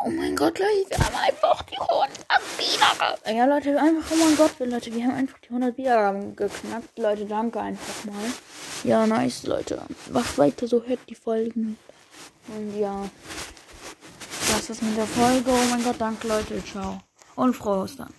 Oh mein Gott, Leute, wir haben einfach die 100 Wiedergaben. Ja, Leute, einfach, oh mein Gott, Leute, wir haben einfach die 100 Wiedergaben geknackt. Leute, danke einfach mal. Ja, nice, Leute. Macht weiter so, hört die Folgen. Und ja, das ist mit der Folge. Oh mein Gott, danke, Leute, ciao. Und frohes Ostern.